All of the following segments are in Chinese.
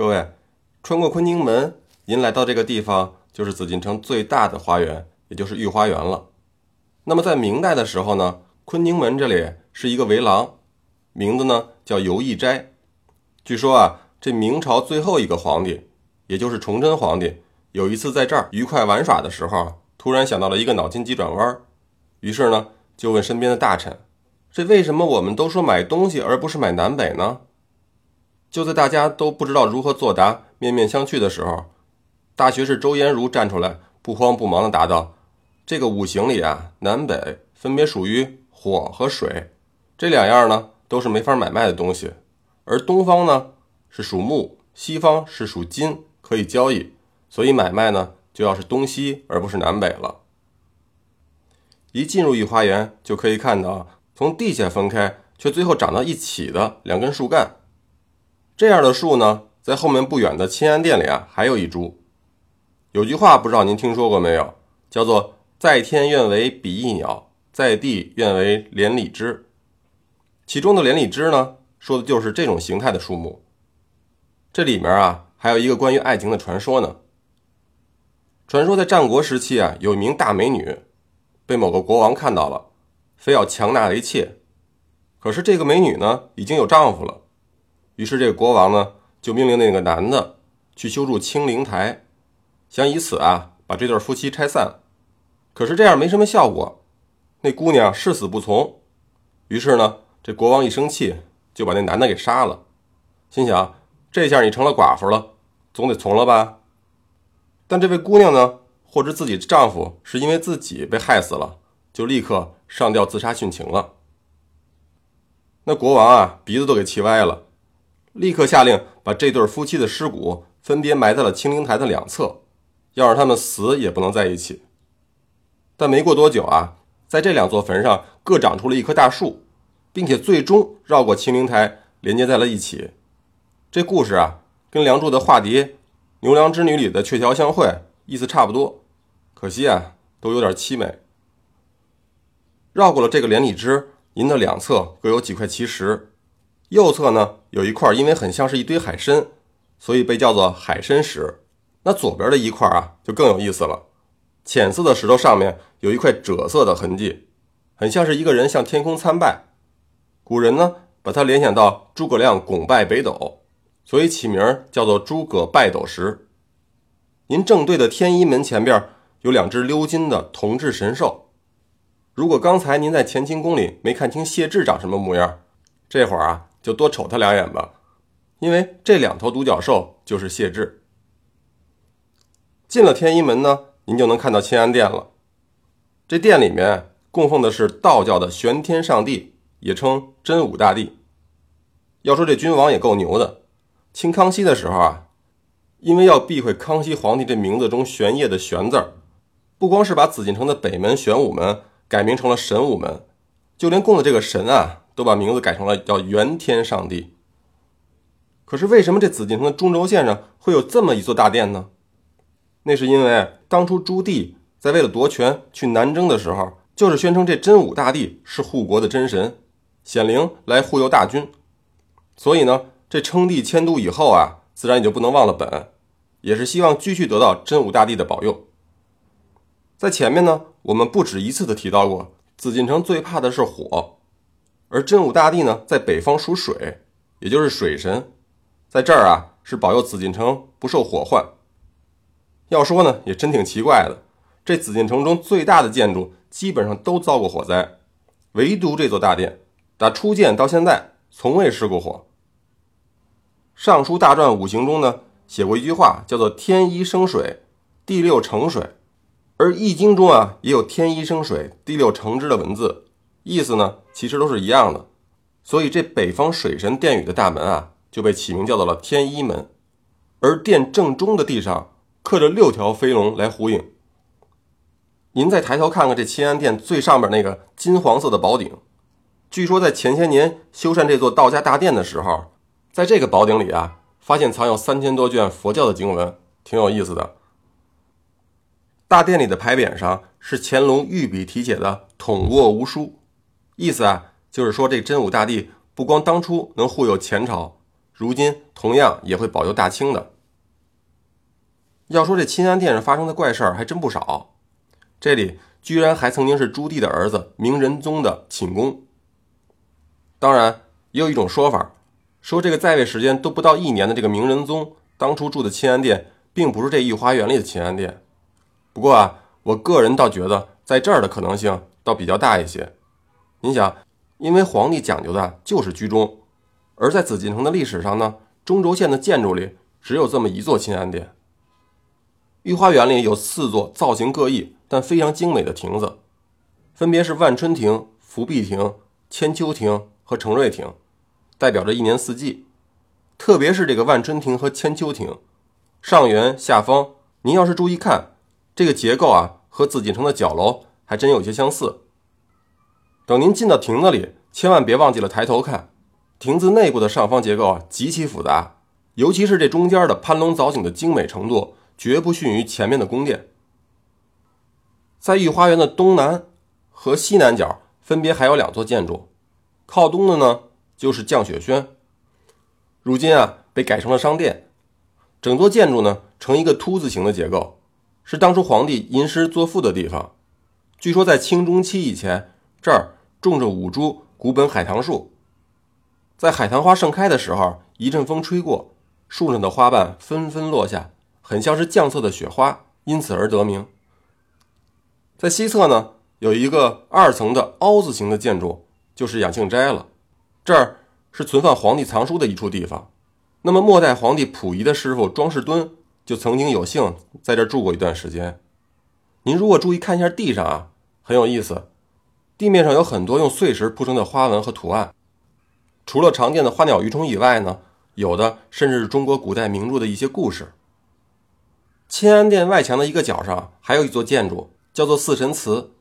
各位，穿过坤宁门，您来到这个地方，就是紫禁城最大的花园，也就是御花园了。那么在明代的时候呢，坤宁门这里是一个围廊，名字呢叫游艺斋。据说啊，这明朝最后一个皇帝，也就是崇祯皇帝，有一次在这儿愉快玩耍的时候，突然想到了一个脑筋急转弯，于是呢就问身边的大臣：“这为什么我们都说买东西而不是买南北呢？”就在大家都不知道如何作答、面面相觑的时候，大学士周延儒站出来，不慌不忙地答道：“这个五行里啊，南北分别属于火和水，这两样呢都是没法买卖的东西。而东方呢是属木，西方是属金，可以交易，所以买卖呢就要是东西而不是南北了。一进入御花园，就可以看到从地下分开却最后长到一起的两根树干。”这样的树呢，在后面不远的清安殿里啊，还有一株。有句话不知道您听说过没有，叫做“在天愿为比翼鸟，在地愿为连理枝”。其中的连理枝呢，说的就是这种形态的树木。这里面啊，还有一个关于爱情的传说呢。传说在战国时期啊，有一名大美女，被某个国王看到了，非要强纳为妾。可是这个美女呢，已经有丈夫了。于是，这个国王呢，就命令那个男的去修筑清灵台，想以此啊把这对夫妻拆散。可是这样没什么效果，那姑娘誓死不从。于是呢，这国王一生气，就把那男的给杀了。心想，这下你成了寡妇了，总得从了吧？但这位姑娘呢，获知自己丈夫是因为自己被害死了，就立刻上吊自杀殉情了。那国王啊，鼻子都给气歪了。立刻下令把这对夫妻的尸骨分别埋在了清灵台的两侧，要让他们死也不能在一起。但没过多久啊，在这两座坟上各长出了一棵大树，并且最终绕过清灵台连接在了一起。这故事啊，跟梁祝的化蝶《牛郎织女》里的鹊桥相会意思差不多，可惜啊，都有点凄美。绕过了这个连理枝，您的两侧各有几块奇石。右侧呢有一块，因为很像是一堆海参，所以被叫做海参石。那左边的一块啊就更有意思了，浅色的石头上面有一块赭色的痕迹，很像是一个人向天空参拜。古人呢把它联想到诸葛亮拱拜北斗，所以起名叫做诸葛拜斗石。您正对的天一门前边有两只鎏金的铜制神兽。如果刚才您在乾清宫里没看清谢志长什么模样，这会儿啊。就多瞅他两眼吧，因为这两头独角兽就是谢志。进了天一门呢，您就能看到清安殿了。这殿里面供奉的是道教的玄天上帝，也称真武大帝。要说这君王也够牛的，清康熙的时候啊，因为要避讳康熙皇帝这名字中“玄烨”的“玄”字儿，不光是把紫禁城的北门玄武门改名成了神武门，就连供的这个神啊。都把名字改成了叫元天上帝。可是为什么这紫禁城的中轴线上会有这么一座大殿呢？那是因为当初朱棣在为了夺权去南征的时候，就是宣称这真武大帝是护国的真神，显灵来护佑大军。所以呢，这称帝迁都以后啊，自然也就不能忘了本，也是希望继续得到真武大帝的保佑。在前面呢，我们不止一次的提到过，紫禁城最怕的是火。而真武大帝呢，在北方属水，也就是水神，在这儿啊是保佑紫禁城不受火患。要说呢，也真挺奇怪的，这紫禁城中最大的建筑基本上都遭过火灾，唯独这座大殿，打初建到现在从未失过火。《尚书大传五行》中呢写过一句话，叫做“天一生水，地六成水”，而《易经》中啊也有“天一生水，地六成之”的文字。意思呢，其实都是一样的，所以这北方水神殿宇的大门啊，就被起名叫做了天一门。而殿正中的地上刻着六条飞龙来呼应。您再抬头看看这清安殿最上边那个金黄色的宝顶，据说在前些年修缮这座道家大殿的时候，在这个宝顶里啊，发现藏有三千多卷佛教的经文，挺有意思的。大殿里的牌匾上是乾隆御笔题写的“统握无书”。意思啊，就是说这真武大帝不光当初能护佑前朝，如今同样也会保佑大清的。要说这钦安殿上发生的怪事儿还真不少，这里居然还曾经是朱棣的儿子明仁宗的寝宫。当然，也有一种说法，说这个在位时间都不到一年的这个明仁宗，当初住的钦安殿并不是这御花园里的钦安殿。不过啊，我个人倒觉得在这儿的可能性倒比较大一些。您想，因为皇帝讲究的就是居中，而在紫禁城的历史上呢，中轴线的建筑里只有这么一座钦安殿。御花园里有四座造型各异但非常精美的亭子，分别是万春亭、福碧亭、千秋亭和承瑞亭，代表着一年四季。特别是这个万春亭和千秋亭，上圆下方，您要是注意看，这个结构啊，和紫禁城的角楼还真有些相似。等您进到亭子里，千万别忘记了抬头看，亭子内部的上方结构啊极其复杂，尤其是这中间的攀龙藻井的精美程度。绝不逊于前面的宫殿。在御花园的东南和西南角分别还有两座建筑，靠东的呢就是降雪轩，如今啊被改成了商店。整座建筑呢呈一个凸字形的结构，是当初皇帝吟诗作赋的地方。据说在清中期以前，这儿种着五株古本海棠树，在海棠花盛开的时候，一阵风吹过，树上的花瓣纷纷落下。很像是降色的雪花，因此而得名。在西侧呢，有一个二层的凹字形的建筑，就是养性斋了。这儿是存放皇帝藏书的一处地方。那么末代皇帝溥仪的师傅庄士敦就曾经有幸在这儿住过一段时间。您如果注意看一下地上啊，很有意思，地面上有很多用碎石铺成的花纹和图案。除了常见的花鸟鱼虫以外呢，有的甚至是中国古代名著的一些故事。钦安殿外墙的一个角上还有一座建筑，叫做四神祠。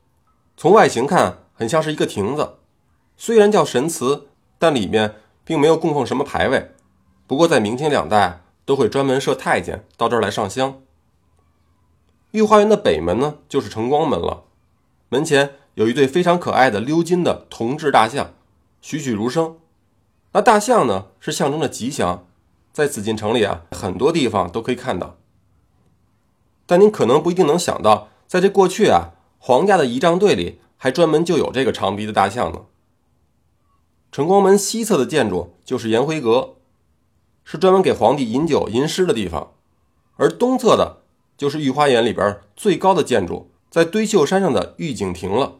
从外形看，很像是一个亭子。虽然叫神祠，但里面并没有供奉什么牌位。不过在明清两代，都会专门设太监到这儿来上香。御花园的北门呢，就是承光门了。门前有一对非常可爱的鎏金的铜制大象，栩栩如生。那大象呢，是象征着吉祥，在紫禁城里啊，很多地方都可以看到。但您可能不一定能想到，在这过去啊，皇家的仪仗队里还专门就有这个长鼻的大象呢。承光门西侧的建筑就是颜回阁，是专门给皇帝饮酒吟诗的地方；而东侧的就是御花园里边最高的建筑，在堆秀山上的御景亭了，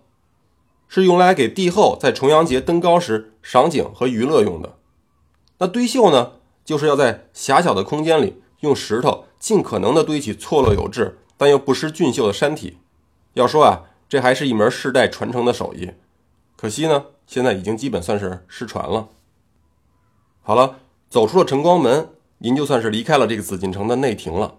是用来给帝后在重阳节登高时赏景和娱乐用的。那堆秀呢，就是要在狭小的空间里用石头。尽可能的堆起错落有致但又不失俊秀的山体。要说啊，这还是一门世代传承的手艺。可惜呢，现在已经基本算是失传了。好了，走出了晨光门，您就算是离开了这个紫禁城的内廷了。